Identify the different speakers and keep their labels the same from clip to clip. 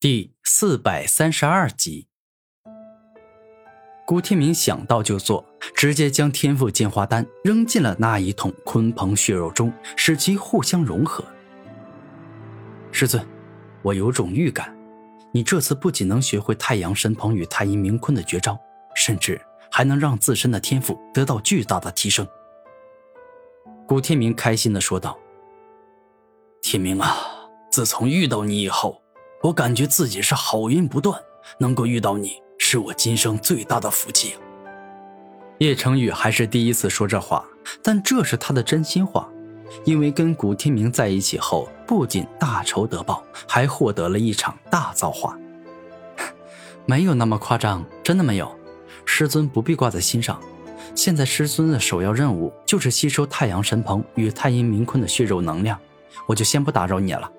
Speaker 1: 第四百三十二集，古天明想到就做，直接将天赋进化丹扔进了那一桶鲲鹏血肉中，使其互相融合。师尊，我有种预感，你这次不仅能学会太阳神鹏与太阴明坤的绝招，甚至还能让自身的天赋得到巨大的提升。古天明开心的说道：“
Speaker 2: 天明啊，自从遇到你以后。”我感觉自己是好运不断，能够遇到你是我今生最大的福气。
Speaker 1: 叶成宇还是第一次说这话，但这是他的真心话，因为跟古天明在一起后，不仅大仇得报，还获得了一场大造化。没有那么夸张，真的没有，师尊不必挂在心上。现在师尊的首要任务就是吸收太阳神鹏与太阴明坤的血肉能量，我就先不打扰你了。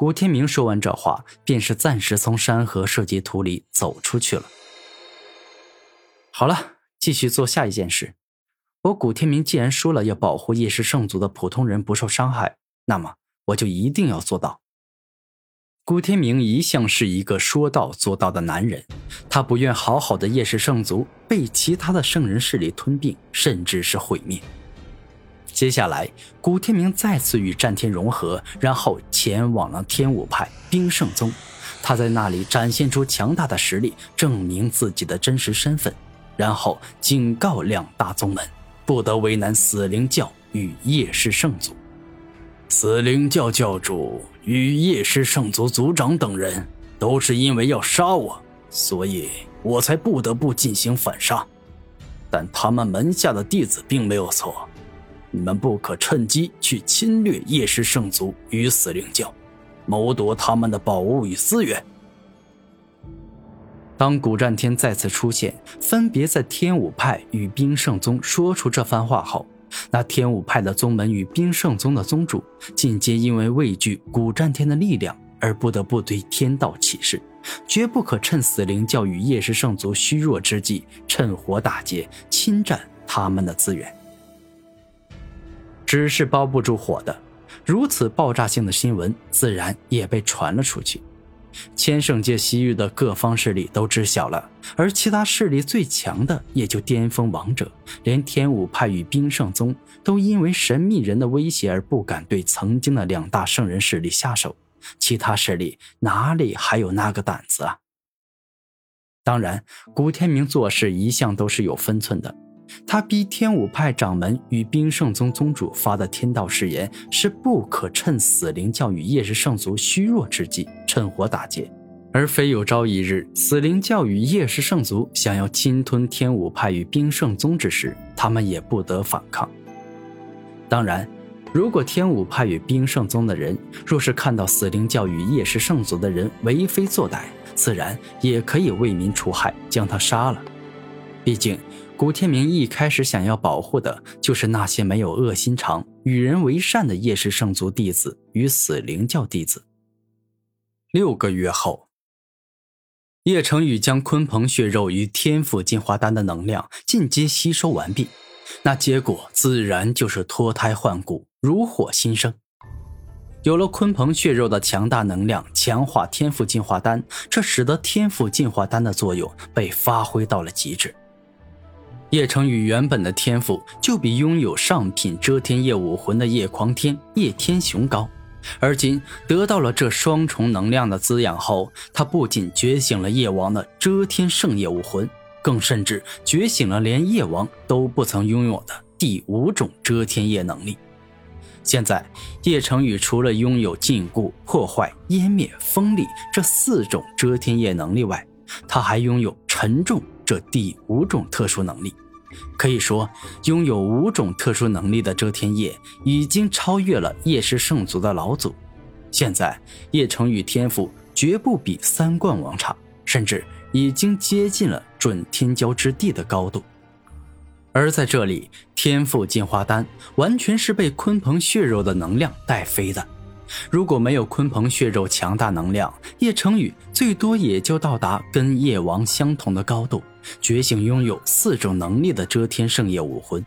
Speaker 1: 古天明说完这话，便是暂时从山河设计图里走出去了。好了，继续做下一件事。我古天明既然说了要保护叶氏圣族的普通人不受伤害，那么我就一定要做到。古天明一向是一个说到做到的男人，他不愿好好的叶氏圣族被其他的圣人势力吞并，甚至是毁灭。接下来，古天明再次与战天融合，然后前往了天武派冰圣宗。他在那里展现出强大的实力，证明自己的真实身份，然后警告两大宗门，不得为难死灵教与夜氏圣族。
Speaker 2: 死灵教教主与夜氏圣族族长等人都是因为要杀我，所以我才不得不进行反杀。但他们门下的弟子并没有错。你们不可趁机去侵略夜氏圣族与死灵教，谋夺他们的宝物与资源。
Speaker 1: 当古战天再次出现，分别在天武派与冰圣宗说出这番话后，那天武派的宗门与冰圣宗的宗主，尽皆因为畏惧古战天的力量，而不得不对天道起誓，绝不可趁死灵教与夜氏圣族虚弱之际，趁火打劫，侵占他们的资源。纸是包不住火的，如此爆炸性的新闻自然也被传了出去。千圣界西域的各方势力都知晓了，而其他势力最强的也就巅峰王者，连天武派与冰圣宗都因为神秘人的威胁而不敢对曾经的两大圣人势力下手。其他势力哪里还有那个胆子啊？当然，古天明做事一向都是有分寸的。他逼天武派掌门与冰圣宗宗主发的天道誓言是不可趁死灵教与夜氏圣族虚弱之际趁火打劫，而非有朝一日死灵教与夜氏圣族想要侵吞天武派与冰圣宗之时，他们也不得反抗。当然，如果天武派与冰圣宗的人若是看到死灵教与夜氏圣族的人为非作歹，自然也可以为民除害，将他杀了。毕竟。古天明一开始想要保护的就是那些没有恶心肠、与人为善的叶氏圣族弟子与死灵教弟子。六个月后，叶成宇将鲲鹏血肉与天赋进化丹的能量尽皆吸收完毕，那结果自然就是脱胎换骨、如火新生。有了鲲鹏血肉的强大能量，强化天赋进化丹，这使得天赋进化丹的作用被发挥到了极致。叶成宇原本的天赋就比拥有上品遮天夜武魂的叶狂天、叶天雄高，而今得到了这双重能量的滋养后，他不仅觉醒了叶王的遮天圣夜武魂，更甚至觉醒了连叶王都不曾拥有的第五种遮天夜能力。现在，叶成宇除了拥有禁锢、破坏、湮灭、锋利这四种遮天夜能力外，他还拥有沉重。这第五种特殊能力，可以说拥有五种特殊能力的遮天叶已经超越了叶氏圣族的老祖。现在叶成宇天赋绝不比三冠王差，甚至已经接近了准天骄之地的高度。而在这里，天赋进化丹完全是被鲲鹏血肉的能量带飞的。如果没有鲲鹏血肉强大能量，叶成宇最多也就到达跟叶王相同的高度，觉醒拥有四种能力的遮天圣夜武魂。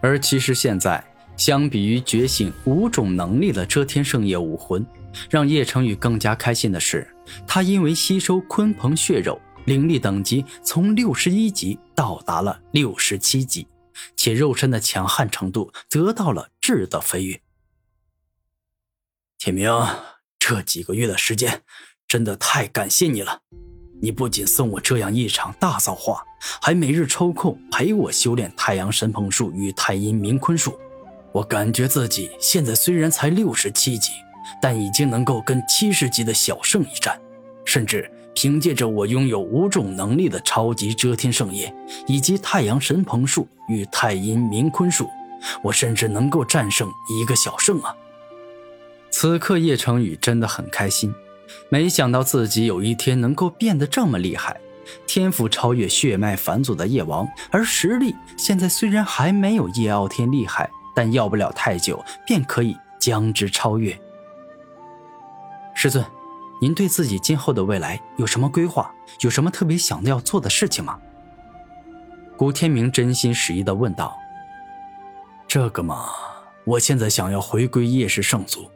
Speaker 1: 而其实现在，相比于觉醒五种能力的遮天圣夜武魂，让叶成宇更加开心的是，他因为吸收鲲鹏血肉，灵力等级从六十一级到达了六十七级，且肉身的强悍程度得到了质的飞跃。
Speaker 2: 天明，这几个月的时间，真的太感谢你了。你不仅送我这样一场大造化，还每日抽空陪我修炼太阳神鹏术与太阴冥坤术。我感觉自己现在虽然才六十七级，但已经能够跟七十级的小圣一战，甚至凭借着我拥有五种能力的超级遮天圣业，以及太阳神鹏术与太阴冥坤术，我甚至能够战胜一个小圣啊！
Speaker 1: 此刻叶成宇真的很开心。没想到自己有一天能够变得这么厉害，天赋超越血脉返祖的叶王，而实力现在虽然还没有叶傲天厉害，但要不了太久便可以将之超越。师尊，您对自己今后的未来有什么规划？有什么特别想要做的事情吗？古天明真心实意的问道。
Speaker 2: 这个嘛，我现在想要回归叶氏圣族，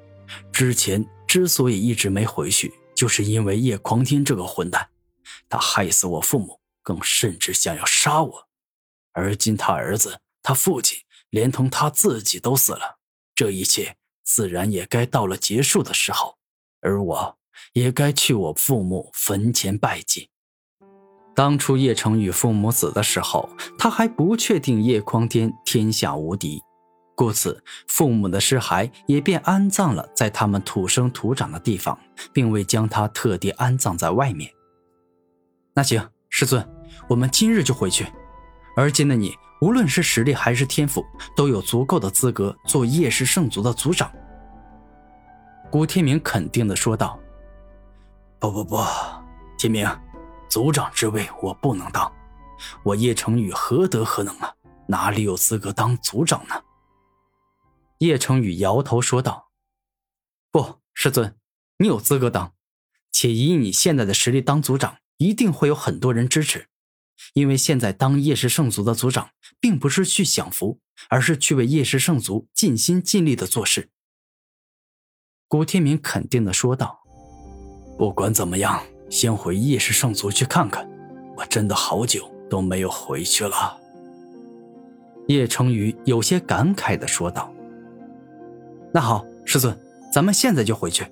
Speaker 2: 之前。之所以一直没回去，就是因为叶狂天这个混蛋，他害死我父母，更甚至想要杀我。而今他儿子、他父亲，连同他自己都死了，这一切自然也该到了结束的时候，而我也该去我父母坟前拜祭。
Speaker 1: 当初叶成宇父母死的时候，他还不确定叶狂天天下无敌。故此，父母的尸骸也便安葬了在他们土生土长的地方，并未将他特地安葬在外面。那行，师尊，我们今日就回去。而今的你，无论是实力还是天赋，都有足够的资格做叶氏圣族的族长。古天明肯定的说道：“
Speaker 2: 不不不，天明，族长之位我不能当，我叶成宇何德何能啊？哪里有资格当族长呢？”
Speaker 1: 叶成宇摇头说道：“不，师尊，你有资格当，且以你现在的实力当族长，一定会有很多人支持。因为现在当叶氏圣族的族长，并不是去享福，而是去为叶氏圣族尽心尽力的做事。”古天明肯定的说道：“
Speaker 2: 不管怎么样，先回叶氏圣族去看看。我真的好久都没有回去了。”
Speaker 1: 叶成宇有些感慨的说道。那好，师尊，咱们现在就回去。”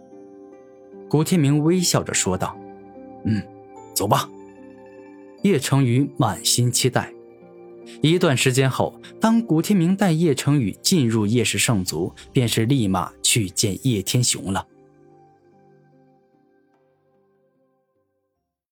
Speaker 1: 古天明微笑着说道。
Speaker 2: “嗯，走吧。”
Speaker 1: 叶成宇满心期待。一段时间后，当古天明带叶成宇进入叶氏圣族，便是立马去见叶天雄了。